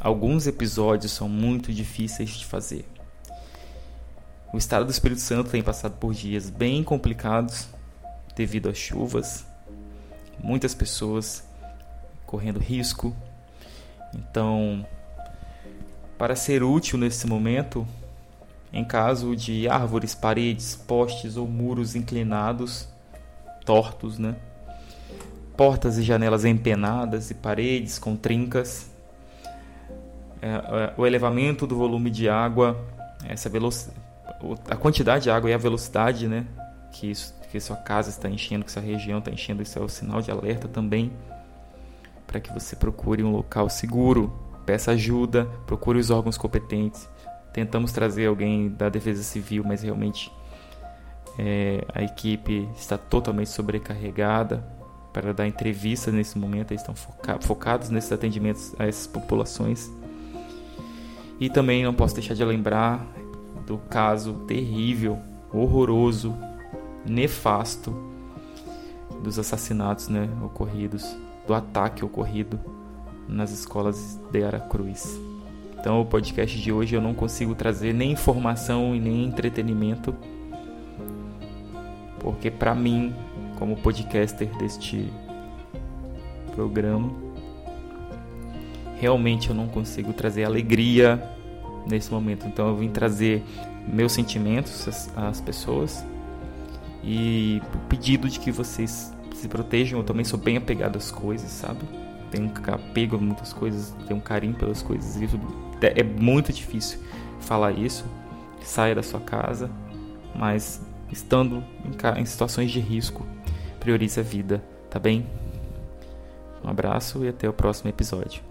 Alguns episódios são muito difíceis de fazer. O estado do Espírito Santo tem passado por dias bem complicados devido às chuvas, muitas pessoas correndo risco. Então, para ser útil nesse momento, em caso de árvores, paredes, postes ou muros inclinados, tortos, né? Portas e janelas empenadas e paredes com trincas, o elevamento do volume de água, essa a quantidade de água e a velocidade, né, que isso, que sua casa está enchendo, que sua região está enchendo, isso é o sinal de alerta também para que você procure um local seguro, peça ajuda, procure os órgãos competentes. Tentamos trazer alguém da Defesa Civil, mas realmente é, a equipe está totalmente sobrecarregada para dar entrevista nesse momento. Eles estão foca focados nesses atendimentos a essas populações. E também não posso deixar de lembrar do caso terrível, horroroso, nefasto dos assassinatos né, ocorridos, do ataque ocorrido nas escolas de Aracruz. Então, o podcast de hoje eu não consigo trazer nem informação e nem entretenimento, porque para mim, como podcaster deste programa, realmente eu não consigo trazer alegria nesse momento. Então eu vim trazer meus sentimentos às, pessoas e o pedido de que vocês se protejam. Eu também sou bem apegado às coisas, sabe? Tenho um apego a muitas coisas, tenho um carinho pelas coisas. Isso é muito difícil falar isso. Saia da sua casa, mas estando em, em situações de risco, priorize a vida, tá bem? Um abraço e até o próximo episódio.